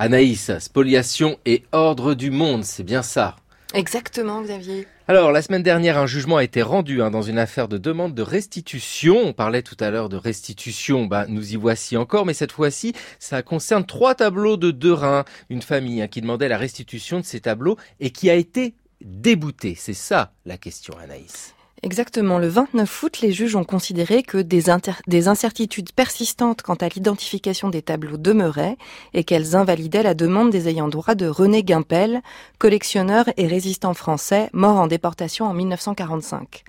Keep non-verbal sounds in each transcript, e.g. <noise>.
Anaïs, spoliation et ordre du monde, c'est bien ça. Exactement, Xavier. Alors, la semaine dernière, un jugement a été rendu hein, dans une affaire de demande de restitution. On parlait tout à l'heure de restitution, bah, nous y voici encore, mais cette fois-ci, ça concerne trois tableaux de Derain, une famille hein, qui demandait la restitution de ces tableaux et qui a été déboutée. C'est ça la question, Anaïs. Exactement. Le 29 août, les juges ont considéré que des, des incertitudes persistantes quant à l'identification des tableaux demeuraient et qu'elles invalidaient la demande des ayants droit de René Guimpel, collectionneur et résistant français, mort en déportation en 1945.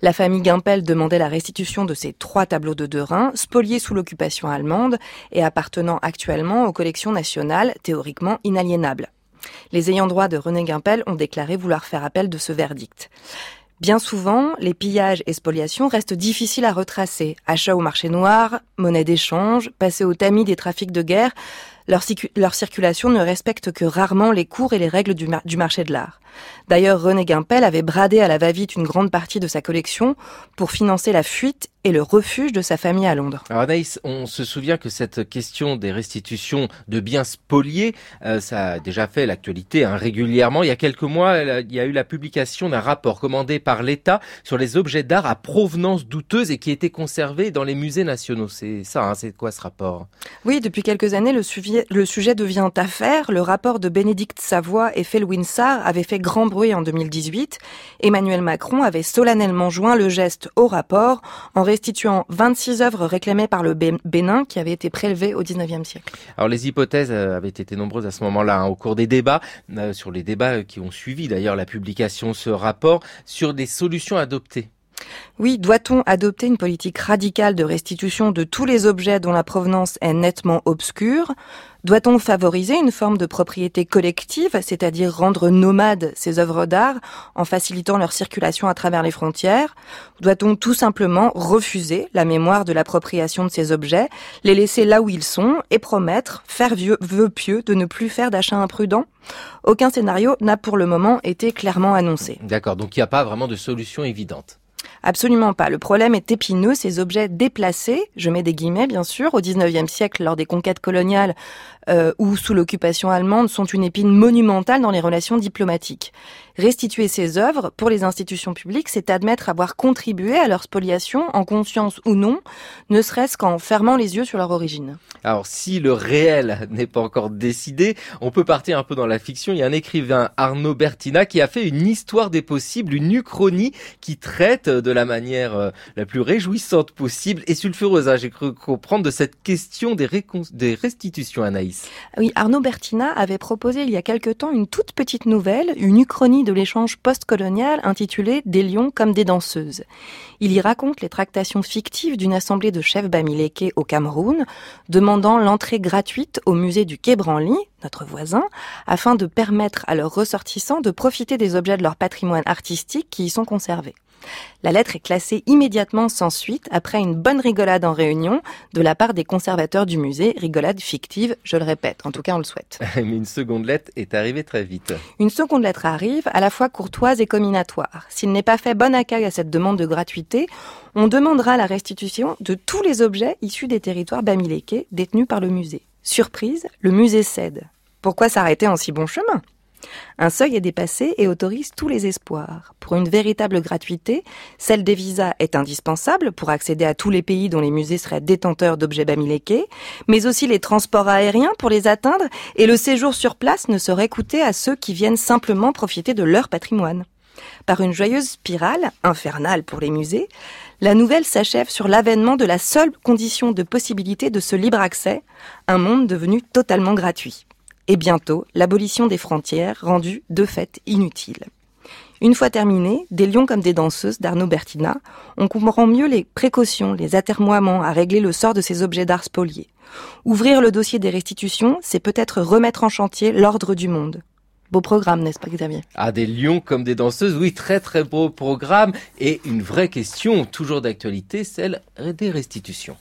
La famille Guimpel demandait la restitution de ces trois tableaux de Derain, spoliés sous l'occupation allemande et appartenant actuellement aux collections nationales, théoriquement inaliénables. Les ayants droit de René Guimpel ont déclaré vouloir faire appel de ce verdict. Bien souvent, les pillages et spoliations restent difficiles à retracer. Achat au marché noir, monnaie d'échange, passer au tamis des trafics de guerre, leur, circulation ne respecte que rarement les cours et les règles du, du marché de l'art. D'ailleurs, René Guimpel avait bradé à la va-vite une grande partie de sa collection pour financer la fuite et le refuge de sa famille à Londres. Alors Anaïs, on se souvient que cette question des restitutions de biens spoliés, euh, ça a déjà fait l'actualité hein, régulièrement. Il y a quelques mois, il y a eu la publication d'un rapport commandé par l'État sur les objets d'art à provenance douteuse et qui étaient conservés dans les musées nationaux. C'est ça, hein, c'est quoi ce rapport? Oui, depuis quelques années, le, le, sujet devient affaire. Le rapport de Bénédicte Savoie et Felwin Sarr avait fait grand bruit en 2018. Emmanuel Macron avait solennellement joint le geste au rapport en restituant 26 œuvres réclamées par le Bénin qui avaient été prélevées au 19e siècle. Alors les hypothèses euh, avaient été nombreuses à ce moment-là hein, au cours des débats, euh, sur les débats qui ont suivi d'ailleurs la publication de ce rapport, sur des solutions adoptées. Oui, doit-on adopter une politique radicale de restitution de tous les objets dont la provenance est nettement obscure? Doit-on favoriser une forme de propriété collective, c'est-à-dire rendre nomades ces œuvres d'art en facilitant leur circulation à travers les frontières? Doit-on tout simplement refuser la mémoire de l'appropriation de ces objets, les laisser là où ils sont et promettre, faire vœu pieux de ne plus faire d'achats imprudents Aucun scénario n'a pour le moment été clairement annoncé. D'accord, donc il n'y a pas vraiment de solution évidente. Absolument pas. Le problème est épineux. Ces objets déplacés, je mets des guillemets bien sûr, au 19e siècle lors des conquêtes coloniales euh, ou sous l'occupation allemande sont une épine monumentale dans les relations diplomatiques. Restituer ces œuvres pour les institutions publiques, c'est admettre avoir contribué à leur spoliation, en conscience ou non, ne serait-ce qu'en fermant les yeux sur leur origine. Alors si le réel n'est pas encore décidé, on peut partir un peu dans la fiction. Il y a un écrivain, Arnaud Bertina, qui a fait une histoire des possibles, une uchronie qui traite de la manière euh, la plus réjouissante possible et sulfureuse. Hein. J'ai cru comprendre de cette question des, restitutions, Anaïs. Oui, Arnaud Bertina avait proposé il y a quelque temps une toute petite nouvelle, une uchronie de l'échange postcolonial intitulé Des lions comme des danseuses. Il y raconte les tractations fictives d'une assemblée de chefs bamileke au Cameroun, demandant l'entrée gratuite au musée du Quai Branly, notre voisin, afin de permettre à leurs ressortissants de profiter des objets de leur patrimoine artistique qui y sont conservés. La lettre est classée immédiatement sans suite après une bonne rigolade en réunion de la part des conservateurs du musée, rigolade fictive, je le répète, en tout cas on le souhaite. <laughs> Mais une seconde lettre est arrivée très vite. Une seconde lettre arrive, à la fois courtoise et comminatoire. S'il n'est pas fait bon accueil à cette demande de gratuité, on demandera la restitution de tous les objets issus des territoires bamileke détenus par le musée. Surprise, le musée cède. Pourquoi s'arrêter en si bon chemin? Un seuil est dépassé et autorise tous les espoirs. Pour une véritable gratuité, celle des visas est indispensable pour accéder à tous les pays dont les musées seraient détenteurs d'objets bamileke, mais aussi les transports aériens pour les atteindre et le séjour sur place ne serait coûté à ceux qui viennent simplement profiter de leur patrimoine. Par une joyeuse spirale, infernale pour les musées, la nouvelle s'achève sur l'avènement de la seule condition de possibilité de ce libre accès, un monde devenu totalement gratuit et bientôt l'abolition des frontières rendue de fait inutile. Une fois terminé, des lions comme des danseuses d'Arnaud Bertina, on comprend mieux les précautions, les atermoiements à régler le sort de ces objets d'art spoliés. Ouvrir le dossier des restitutions, c'est peut-être remettre en chantier l'ordre du monde. Beau programme, n'est-ce pas Xavier? Ah, des lions comme des danseuses, oui, très très beau programme. Et une vraie question, toujours d'actualité, celle des restitutions.